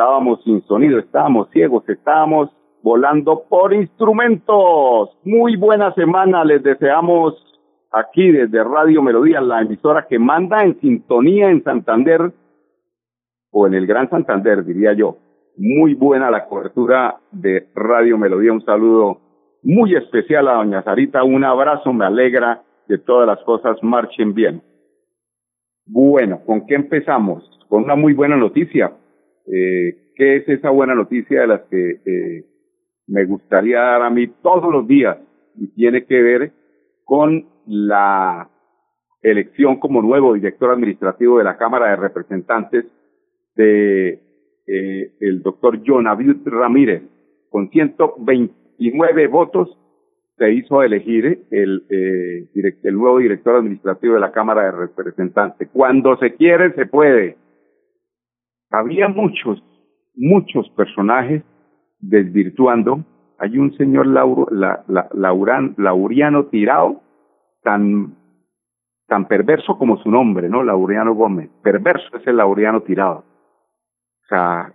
estábamos sin sonido, estábamos ciegos, estábamos volando por instrumentos. Muy buena semana les deseamos aquí desde Radio Melodía, la emisora que manda en sintonía en Santander o en el Gran Santander, diría yo. Muy buena la cobertura de Radio Melodía. Un saludo muy especial a doña Sarita. Un abrazo, me alegra que todas las cosas marchen bien. Bueno, ¿con qué empezamos? Con una muy buena noticia. Eh, ¿Qué es esa buena noticia de las que eh, me gustaría dar a mí todos los días? Y tiene que ver con la elección como nuevo director administrativo de la Cámara de Representantes de eh, el doctor John Ramírez. Con 129 votos se hizo elegir el, eh, el nuevo director administrativo de la Cámara de Representantes. Cuando se quiere, se puede había muchos, muchos personajes desvirtuando. Hay un señor Lauro, la, la, Lauriano Tirado, tan, tan perverso como su nombre, ¿no? Lauriano Gómez. Perverso es el Lauriano Tirado. O sea,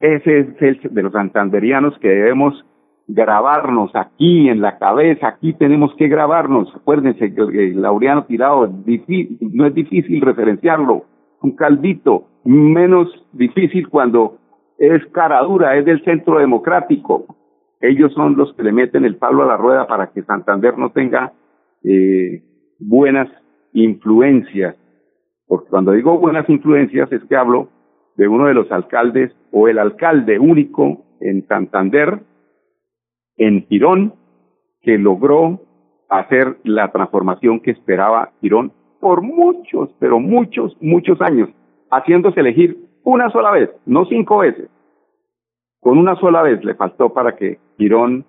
ese es el de los santanderianos que debemos grabarnos aquí en la cabeza, aquí tenemos que grabarnos. Acuérdense que el, Laureano Tirado no es difícil referenciarlo, un caldito, menos difícil cuando es cara dura, es del centro democrático. Ellos son los que le meten el palo a la rueda para que Santander no tenga eh, buenas influencias. Porque cuando digo buenas influencias es que hablo de uno de los alcaldes o el alcalde único en Santander, en Girón, que logró hacer la transformación que esperaba Girón por muchos, pero muchos, muchos años haciéndose elegir una sola vez, no cinco veces. Con una sola vez le faltó para que Girón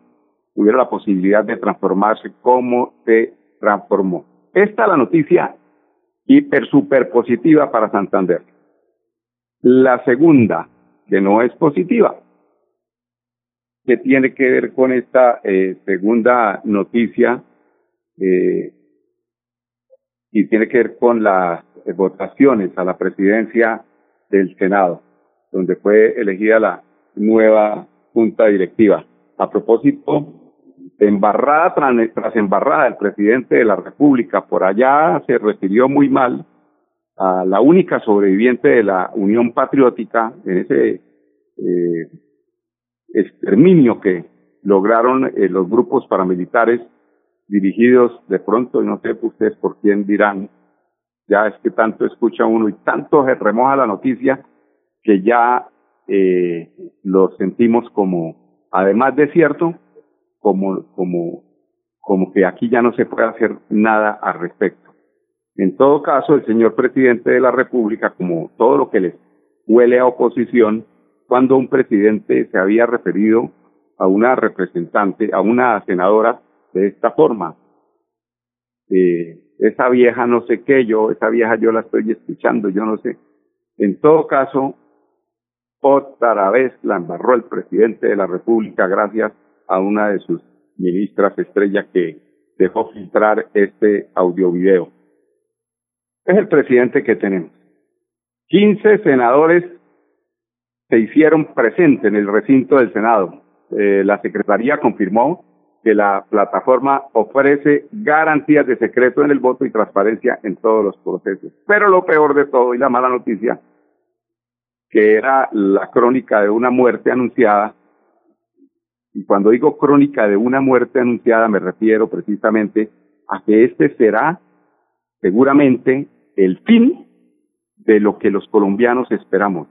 tuviera la posibilidad de transformarse como se transformó. Esta es la noticia hiper super positiva para Santander. La segunda, que no es positiva, que tiene que ver con esta eh, segunda noticia eh, y tiene que ver con las votaciones a la presidencia del Senado, donde fue elegida la nueva junta directiva. A propósito, embarrada tras, embarrada, el presidente de la República por allá se refirió muy mal a la única sobreviviente de la Unión Patriótica en ese eh, exterminio que lograron eh, los grupos paramilitares dirigidos de pronto, no sé ustedes por quién dirán, ya es que tanto escucha uno y tanto se remoja la noticia que ya eh, lo sentimos como, además de cierto, como, como, como que aquí ya no se puede hacer nada al respecto. En todo caso, el señor presidente de la República, como todo lo que les huele a oposición, cuando un presidente se había referido a una representante, a una senadora de esta forma. Eh, esa vieja no sé qué, yo, esa vieja yo la estoy escuchando, yo no sé. En todo caso, otra vez la embarró el presidente de la República gracias a una de sus ministras estrella que dejó filtrar este audio video. Es el presidente que tenemos. 15 senadores se hicieron presentes en el recinto del Senado. Eh, la Secretaría confirmó que la plataforma ofrece garantías de secreto en el voto y transparencia en todos los procesos. Pero lo peor de todo y la mala noticia, que era la crónica de una muerte anunciada, y cuando digo crónica de una muerte anunciada me refiero precisamente a que este será seguramente el fin de lo que los colombianos esperamos.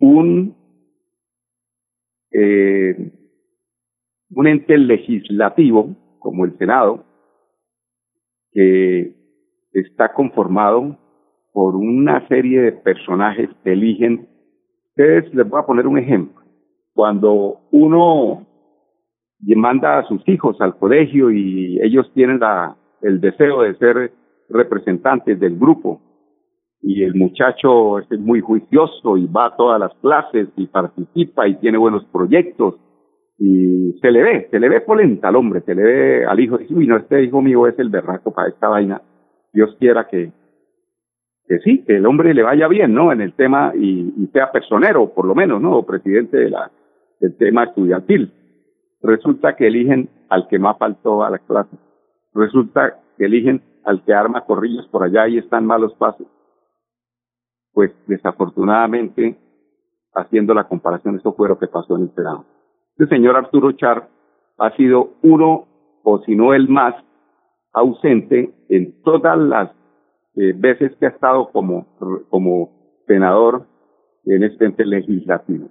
Un eh, un ente legislativo como el Senado, que está conformado por una serie de personajes que eligen. Ustedes les voy a poner un ejemplo. cuando uno manda a sus hijos al colegio y ellos tienen la, el deseo de ser representantes del grupo y el muchacho es muy juicioso y va a todas las clases y participa y tiene buenos proyectos y se le ve, se le ve polenta al hombre, se le ve al hijo, dice, uy, no, este hijo mío es el berraco para esta vaina, Dios quiera que, que sí, que el hombre le vaya bien, ¿no? En el tema y, y sea personero, por lo menos, ¿no? O presidente de la, del tema estudiantil. Resulta que eligen al que más faltó a la clase. Resulta que eligen al que arma corrillos por allá y están malos pasos. Pues desafortunadamente, haciendo la comparación, esto fue lo que pasó en el Senado. El señor Arturo Char ha sido uno, o si no el más, ausente en todas las eh, veces que ha estado como, como senador en este ente legislativo.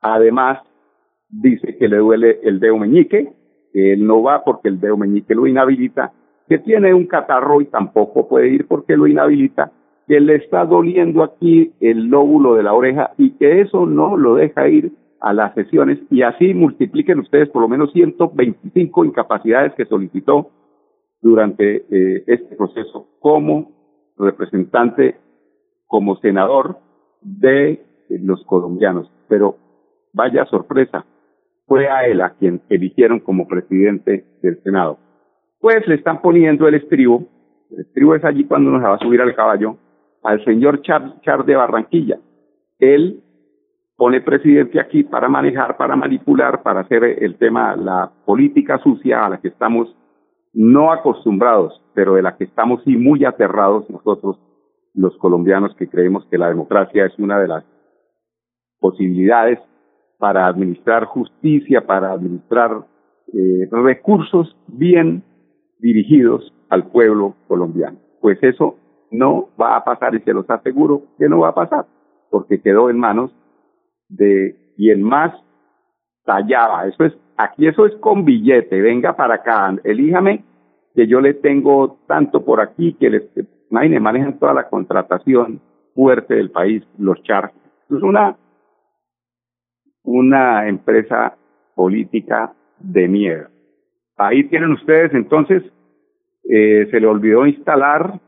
Además, dice que le duele el dedo meñique, que él no va porque el dedo meñique lo inhabilita, que tiene un catarro y tampoco puede ir porque lo inhabilita, que le está doliendo aquí el lóbulo de la oreja y que eso no lo deja ir a las sesiones y así multipliquen ustedes por lo menos 125 incapacidades que solicitó durante eh, este proceso como representante, como senador de los colombianos. Pero vaya sorpresa, fue a él a quien eligieron como presidente del Senado. Pues le están poniendo el estribo, el estribo es allí cuando nos va a subir al caballo, al señor Char, Char de Barranquilla. Él pone presidente aquí para manejar, para manipular, para hacer el tema, la política sucia a la que estamos no acostumbrados, pero de la que estamos sí muy aterrados nosotros, los colombianos que creemos que la democracia es una de las posibilidades para administrar justicia, para administrar eh, recursos bien dirigidos al pueblo colombiano. Pues eso no va a pasar y se los aseguro que no va a pasar, porque quedó en manos de quien más tallaba. Eso es, aquí eso es con billete, venga para acá, elíjame que yo le tengo tanto por aquí que les, imagínense, manejan toda la contratación fuerte del país, los charcos. Es una una empresa política de miedo. Ahí tienen ustedes entonces, eh, se le olvidó instalar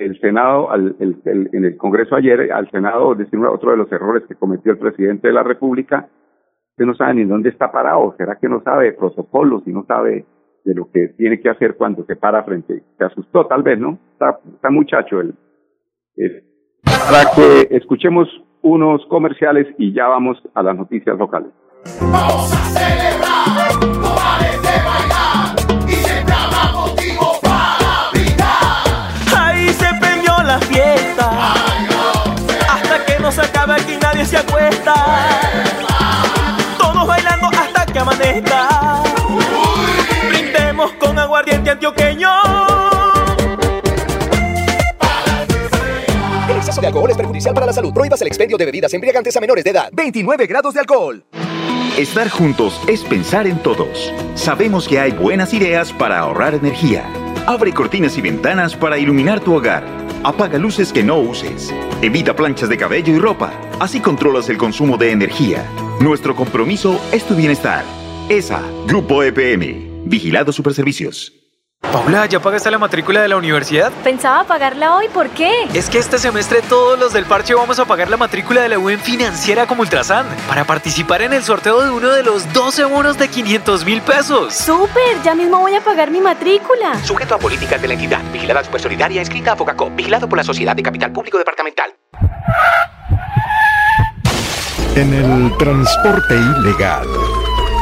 el Senado, al, el, en el Congreso ayer, al Senado, decir otro de los errores que cometió el presidente de la República, que no sabe ni dónde está parado, será que no sabe de protocolos y no sabe de lo que tiene que hacer cuando se para frente, se asustó tal vez, ¿no? Está, está muchacho el, el para que escuchemos unos comerciales y ya vamos a las noticias locales. Vamos a celebrar, nadie se acuesta. Todos bailando hasta que amanezca. Brindemos con aguardiente antioqueño. El exceso de alcohol es perjudicial para la salud. Prohíbas el expendio de bebidas embriagantes a menores de edad. 29 grados de alcohol. Estar juntos es pensar en todos. Sabemos que hay buenas ideas para ahorrar energía. Abre cortinas y ventanas para iluminar tu hogar. Apaga luces que no uses. Evita planchas de cabello y ropa. Así controlas el consumo de energía. Nuestro compromiso es tu bienestar. ESA, Grupo EPM. Vigilado Superservicios. Paula, ¿ya pagaste la matrícula de la universidad? Pensaba pagarla hoy, ¿por qué? Es que este semestre todos los del parche vamos a pagar la matrícula de la UN financiera como Ultrasan para participar en el sorteo de uno de los 12 bonos de 500 mil pesos. ¡Súper! Ya mismo voy a pagar mi matrícula. Sujeto a políticas de la entidad. Vigilada Supersolidaria, escrita a Focacop. Vigilado por la Sociedad de Capital Público Departamental. En el transporte ilegal,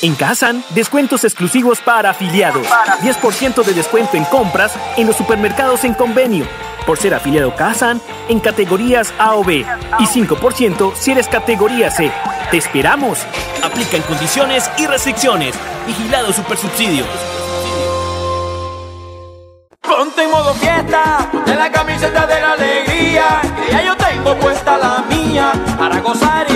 En Kazan, descuentos exclusivos para afiliados. 10% de descuento en compras en los supermercados en convenio. Por ser afiliado Kazan en categorías A o B. Y 5% si eres categoría C. ¡Te esperamos! Aplican condiciones y restricciones. Vigilado Supersubsidio. Ponte en modo fiesta, ponte la camiseta de la alegría. Que yo tengo puesta la mía para gozar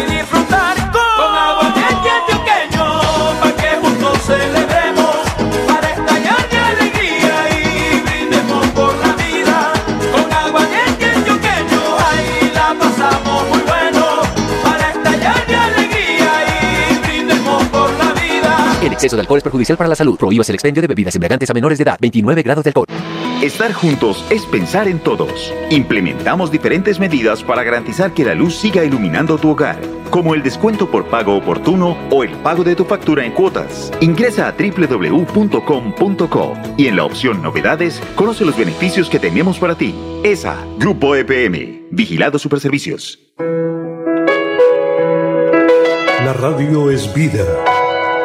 exceso de alcohol es perjudicial para la salud. Prohíbas el expendio de bebidas embriagantes a menores de edad. 29 grados de alcohol. Estar juntos es pensar en todos. Implementamos diferentes medidas para garantizar que la luz siga iluminando tu hogar, como el descuento por pago oportuno o el pago de tu factura en cuotas. Ingresa a www.com.co y en la opción Novedades conoce los beneficios que tenemos para ti. ESA, Grupo EPM, Vigilado Superservicios. La radio es vida.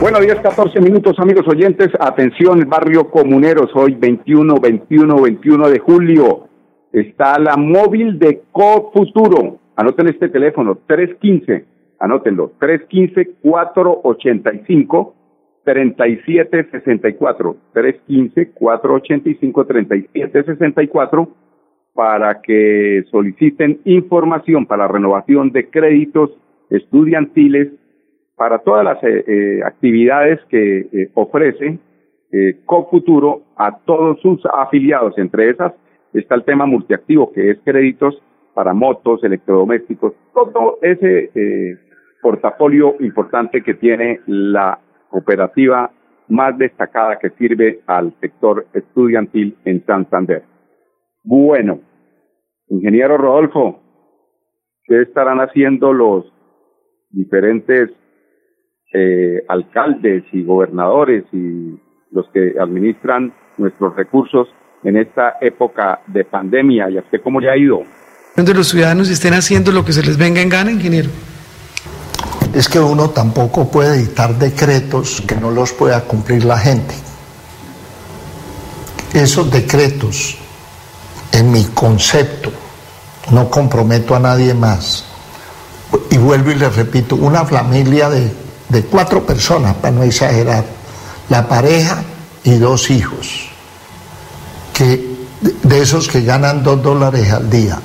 Bueno, 10, 14 minutos, amigos oyentes. Atención, barrio Comuneros, hoy 21, 21, 21 de julio. Está la móvil de Cofuturo. Anoten este teléfono, 315, anótenlo, 315-485-3764. 315-485-3764 para que soliciten información para renovación de créditos estudiantiles para todas las eh, eh, actividades que eh, ofrece eh, Cofuturo a todos sus afiliados. Entre esas está el tema multiactivo, que es créditos para motos, electrodomésticos, todo ese eh, portafolio importante que tiene la cooperativa más destacada que sirve al sector estudiantil en Santander. Bueno, ingeniero Rodolfo, ¿qué estarán haciendo los diferentes eh, alcaldes y gobernadores y los que administran nuestros recursos en esta época de pandemia? ¿Y a usted cómo le ha ido? donde los ciudadanos estén haciendo lo que se les venga en gana, ingeniero. Es que uno tampoco puede dictar decretos que no los pueda cumplir la gente. Esos decretos, en mi concepto, no comprometo a nadie más. Y vuelvo y le repito, una familia de, de cuatro personas, para no exagerar, la pareja y dos hijos, que de esos que ganan dos dólares al día,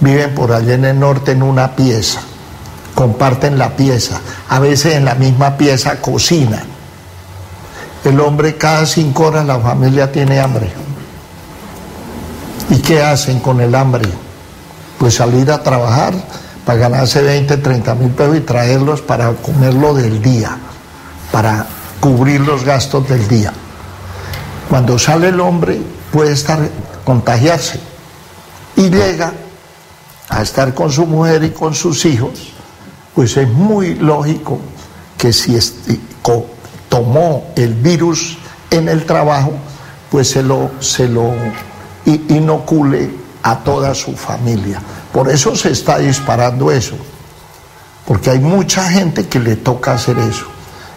viven por allá en el norte en una pieza, comparten la pieza, a veces en la misma pieza cocinan. El hombre cada cinco horas la familia tiene hambre. ¿Y qué hacen con el hambre? Pues salir a trabajar para ganarse 20, 30 mil pesos y traerlos para comerlo del día, para cubrir los gastos del día. Cuando sale el hombre puede estar contagiarse y llega a estar con su mujer y con sus hijos, pues es muy lógico que si este, tomó el virus en el trabajo, pues se lo, se lo inocule a toda su familia. Por eso se está disparando eso, porque hay mucha gente que le toca hacer eso.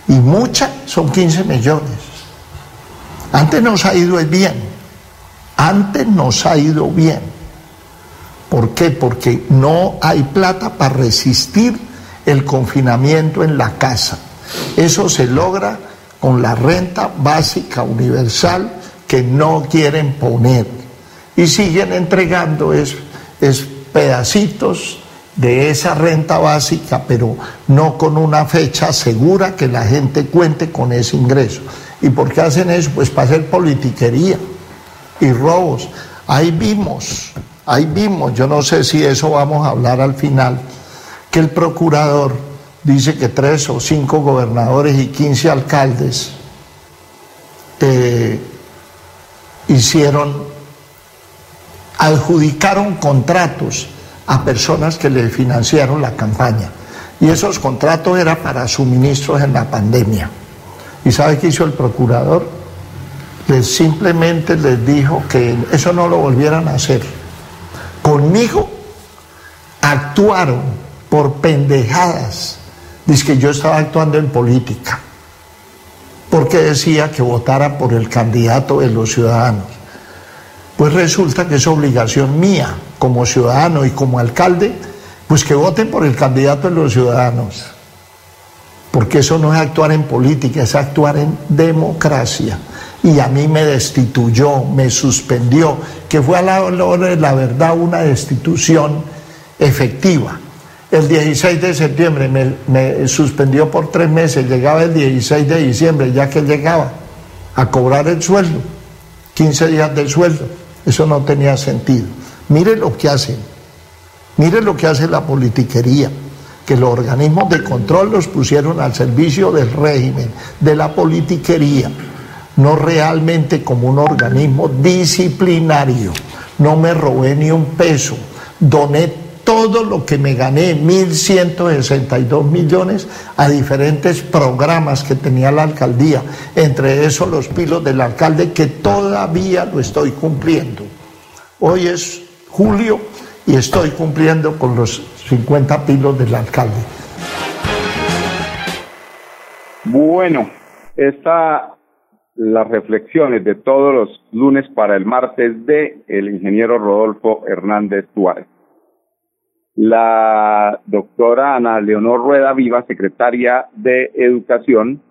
Y mucha son 15 millones. Antes nos ha ido bien, antes nos ha ido bien. ¿Por qué? Porque no hay plata para resistir el confinamiento en la casa. Eso se logra con la renta básica universal que no quieren poner y siguen entregando es, es pedacitos de esa renta básica, pero no con una fecha segura que la gente cuente con ese ingreso. ¿Y por qué hacen eso? Pues para hacer politiquería y robos. Ahí vimos, ahí vimos, yo no sé si eso vamos a hablar al final, que el procurador dice que tres o cinco gobernadores y quince alcaldes eh, hicieron, adjudicaron contratos a personas que le financiaron la campaña. Y esos contratos eran para suministros en la pandemia. ¿Y sabe qué hizo el procurador? Les simplemente les dijo que eso no lo volvieran a hacer. Conmigo actuaron por pendejadas. Dice que yo estaba actuando en política. Porque decía que votara por el candidato de los ciudadanos. Pues resulta que es obligación mía como ciudadano y como alcalde, pues que voten por el candidato de los ciudadanos. Porque eso no es actuar en política, es actuar en democracia. Y a mí me destituyó, me suspendió, que fue a la hora de la verdad una destitución efectiva. El 16 de septiembre me, me, suspendió por tres meses, llegaba el 16 de diciembre, ya que llegaba a cobrar el sueldo, 15 días de sueldo. Eso no tenía sentido. Mire lo que hacen, mire lo que hace la politiquería, que los organismos de control los pusieron al servicio del régimen, de la politiquería, no realmente como un organismo disciplinario. No me robé ni un peso, doné todo lo que me gané, 1.162 millones, a diferentes programas que tenía la alcaldía, entre esos los pilos del alcalde, que todavía lo estoy cumpliendo. Hoy es julio y estoy cumpliendo con los 50 pilos del alcalde. Bueno, esta las reflexiones de todos los lunes para el martes de el ingeniero Rodolfo Hernández Suárez. La doctora Ana Leonor Rueda Viva, secretaria de Educación,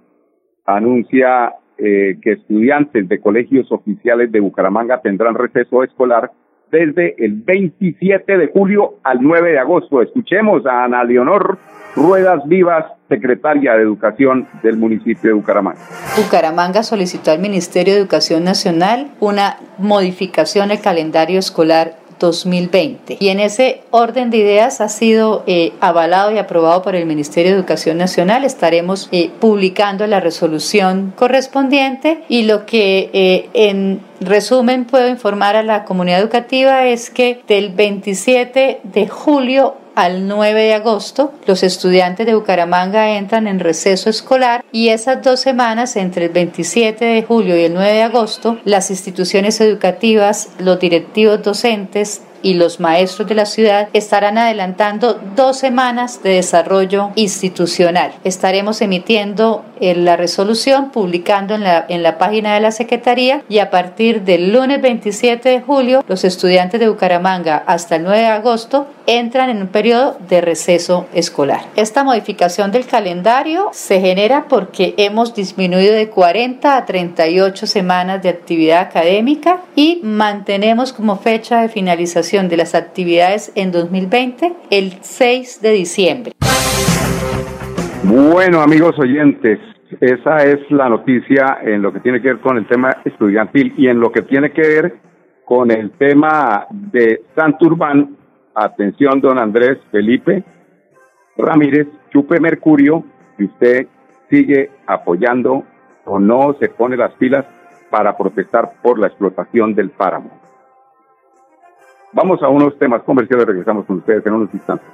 anuncia eh, que estudiantes de colegios oficiales de Bucaramanga tendrán receso escolar desde el 27 de julio al 9 de agosto. Escuchemos a Ana Leonor Ruedas Vivas, secretaria de Educación del municipio de Bucaramanga. Bucaramanga solicitó al Ministerio de Educación Nacional una modificación del calendario escolar 2020. Y en ese orden de ideas ha sido eh, avalado y aprobado por el Ministerio de Educación Nacional. Estaremos eh, publicando la resolución correspondiente y lo que eh, en resumen puedo informar a la comunidad educativa es que del 27 de julio al 9 de agosto, los estudiantes de Bucaramanga entran en receso escolar y esas dos semanas, entre el 27 de julio y el 9 de agosto, las instituciones educativas, los directivos docentes, y los maestros de la ciudad estarán adelantando dos semanas de desarrollo institucional. Estaremos emitiendo eh, la resolución, publicando en la, en la página de la Secretaría y a partir del lunes 27 de julio los estudiantes de Bucaramanga hasta el 9 de agosto entran en un periodo de receso escolar. Esta modificación del calendario se genera porque hemos disminuido de 40 a 38 semanas de actividad académica y mantenemos como fecha de finalización de las actividades en 2020 el 6 de diciembre. Bueno, amigos oyentes, esa es la noticia en lo que tiene que ver con el tema estudiantil y en lo que tiene que ver con el tema de Santurbán. Atención, don Andrés Felipe Ramírez, chupe Mercurio, y usted sigue apoyando o no se pone las pilas para protestar por la explotación del páramo. Vamos a unos temas comerciales, regresamos con ustedes en unos instantes.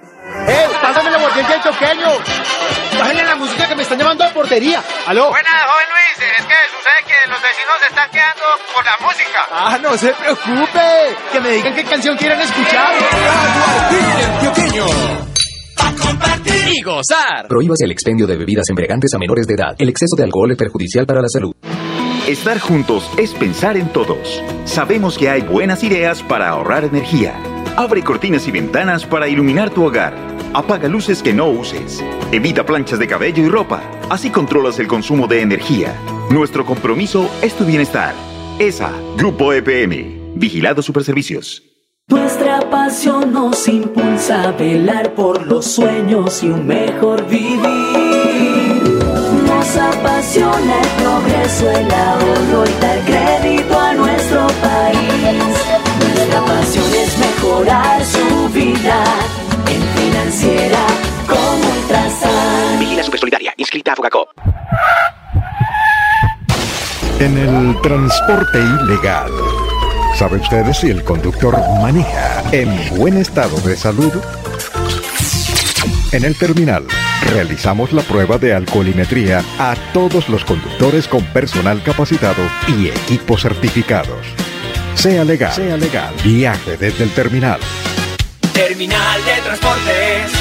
¡Eh! ¡Pásame la mordiente del choqueño! ¡Bájenle la música que me están llamando a portería! ¡Aló! Buenas, joven Luis. Es que sucede que los vecinos se están quedando por la música. ¡Ah, no se preocupe! Que me digan qué canción quieren escuchar. antioqueño! A compartir y gozar. Prohíbas el expendio de bebidas embriagantes a menores de edad. El exceso de alcohol es perjudicial para la salud. Estar juntos es pensar en todos. Sabemos que hay buenas ideas para ahorrar energía. Abre cortinas y ventanas para iluminar tu hogar. Apaga luces que no uses. Evita planchas de cabello y ropa. Así controlas el consumo de energía. Nuestro compromiso es tu bienestar. ESA, Grupo EPM, Vigilado Superservicios. Nuestra pasión nos impulsa a velar por los sueños y un mejor vivir. Nos apasiona el progreso, el ahorro y dar crédito a nuestro país. Nuestra pasión es mejorar su vida financiera como Ultrasan. Vigila Supersolidaria, inscrita a Fogacop. En el transporte ilegal. ¿Sabe usted si el conductor maneja en buen estado de salud? En el terminal realizamos la prueba de alcoholimetría a todos los conductores con personal capacitado y equipos certificados. Sea legal, sea legal. Viaje desde el terminal. Terminal de Transportes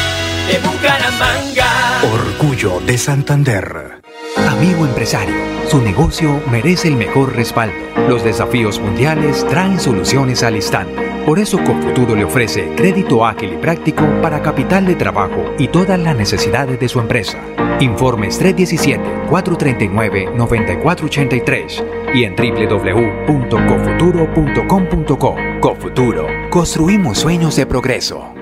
de Bucaramanga. Orgullo de Santander. Amigo empresario, su negocio merece el mejor respaldo. Los desafíos mundiales traen soluciones al instante. Por eso Confuturo le ofrece crédito ágil y práctico para capital de trabajo y todas las necesidades de su empresa. Informes 317-439-9483 y en www.cofuturo.com.co. Cofuturo, construimos sueños de progreso.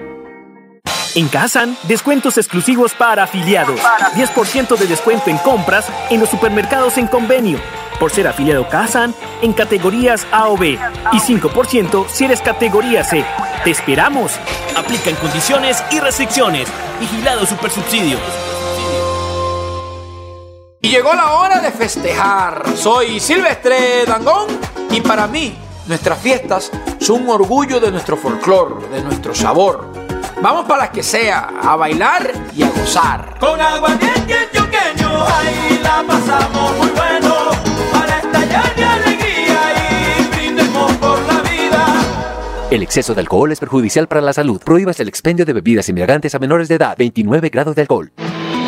En Kazan, descuentos exclusivos para afiliados. 10% de descuento en compras en los supermercados en convenio. Por ser afiliado Kazan en categorías A o B. Y 5% si eres categoría C. ¡Te esperamos! Aplican condiciones y restricciones. Vigilado Supersubsidio. Y llegó la hora de festejar. Soy Silvestre Dangón y para mí nuestras fiestas son un orgullo de nuestro folclor, de nuestro sabor. Vamos para las que sea, a bailar y a gozar. Con aguardiente antioqueño, ahí la pasamos muy bueno. Para estallar de alegría y brindemos por la vida. El exceso de alcohol es perjudicial para la salud. Prohíbas el expendio de bebidas embriagantes a menores de edad. 29 grados de alcohol.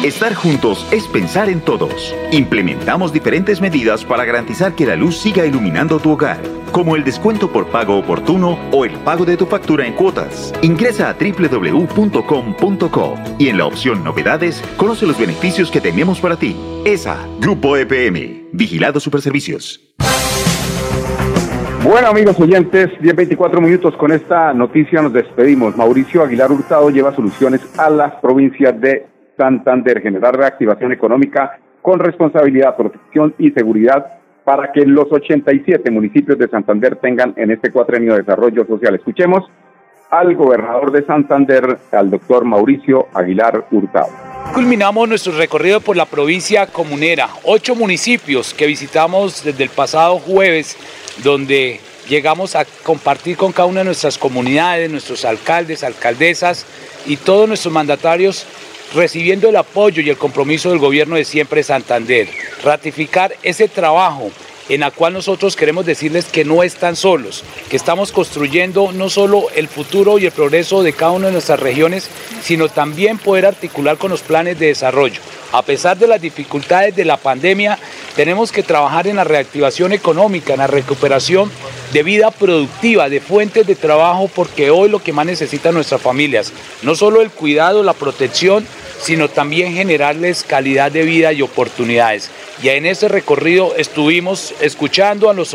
Estar juntos es pensar en todos. Implementamos diferentes medidas para garantizar que la luz siga iluminando tu hogar, como el descuento por pago oportuno o el pago de tu factura en cuotas. Ingresa a www.com.co y en la opción Novedades conoce los beneficios que tenemos para ti. ESA, Grupo EPM, Vigilado Superservicios. Bueno, amigos oyentes, 10-24 minutos con esta noticia nos despedimos. Mauricio Aguilar Hurtado lleva soluciones a las provincias de Santander, generar reactivación económica con responsabilidad, protección y seguridad para que los 87 municipios de Santander tengan en este cuatrenio de desarrollo social. Escuchemos al gobernador de Santander, al doctor Mauricio Aguilar Hurtado. Culminamos nuestro recorrido por la provincia comunera, ocho municipios que visitamos desde el pasado jueves, donde llegamos a compartir con cada una de nuestras comunidades, nuestros alcaldes, alcaldesas y todos nuestros mandatarios recibiendo el apoyo y el compromiso del gobierno de siempre Santander, ratificar ese trabajo en la cual nosotros queremos decirles que no están solos, que estamos construyendo no solo el futuro y el progreso de cada una de nuestras regiones, sino también poder articular con los planes de desarrollo. A pesar de las dificultades de la pandemia, tenemos que trabajar en la reactivación económica, en la recuperación de vida productiva, de fuentes de trabajo, porque hoy lo que más necesitan nuestras familias, no solo el cuidado, la protección, sino también generarles calidad de vida y oportunidades. Y en ese recorrido estuvimos escuchando a los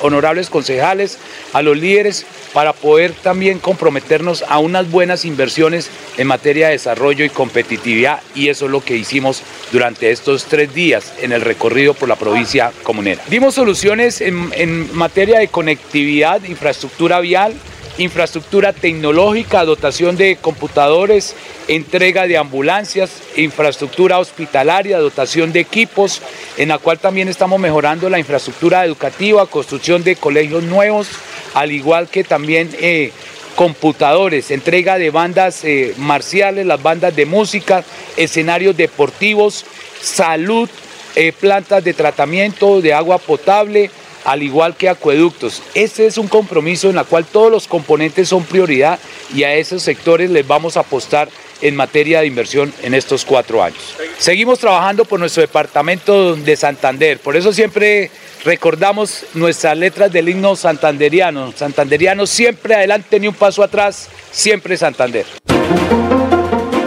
honorables concejales, a los líderes, para poder también comprometernos a unas buenas inversiones en materia de desarrollo y competitividad. Y eso es lo que hicimos durante estos tres días en el recorrido por la provincia comunera. Dimos soluciones en, en materia de conectividad, infraestructura vial, infraestructura tecnológica, dotación de computadores, entrega de ambulancias, infraestructura hospitalaria, dotación de equipos, en la cual también estamos mejorando la infraestructura educativa, construcción de colegios nuevos, al igual que también eh, computadores, entrega de bandas eh, marciales, las bandas de música, escenarios deportivos, salud, eh, plantas de tratamiento de agua potable, al igual que acueductos. Este es un compromiso en el cual todos los componentes son prioridad y a esos sectores les vamos a apostar en materia de inversión en estos cuatro años. Seguimos trabajando por nuestro departamento de Santander, por eso siempre recordamos nuestras letras del himno santanderiano. Santanderiano siempre adelante ni un paso atrás, siempre Santander.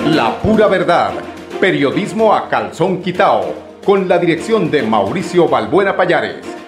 La pura verdad, periodismo a calzón quitao, con la dirección de Mauricio Balbuena Payares.